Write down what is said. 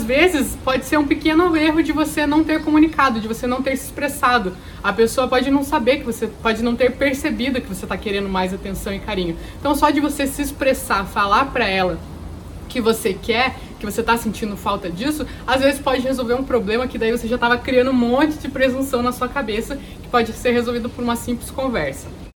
às vezes pode ser um pequeno erro de você não ter comunicado, de você não ter se expressado. A pessoa pode não saber que você pode não ter percebido que você está querendo mais atenção e carinho. Então só de você se expressar, falar para ela que você quer, que você está sentindo falta disso, às vezes pode resolver um problema que daí você já estava criando um monte de presunção na sua cabeça, que pode ser resolvido por uma simples conversa.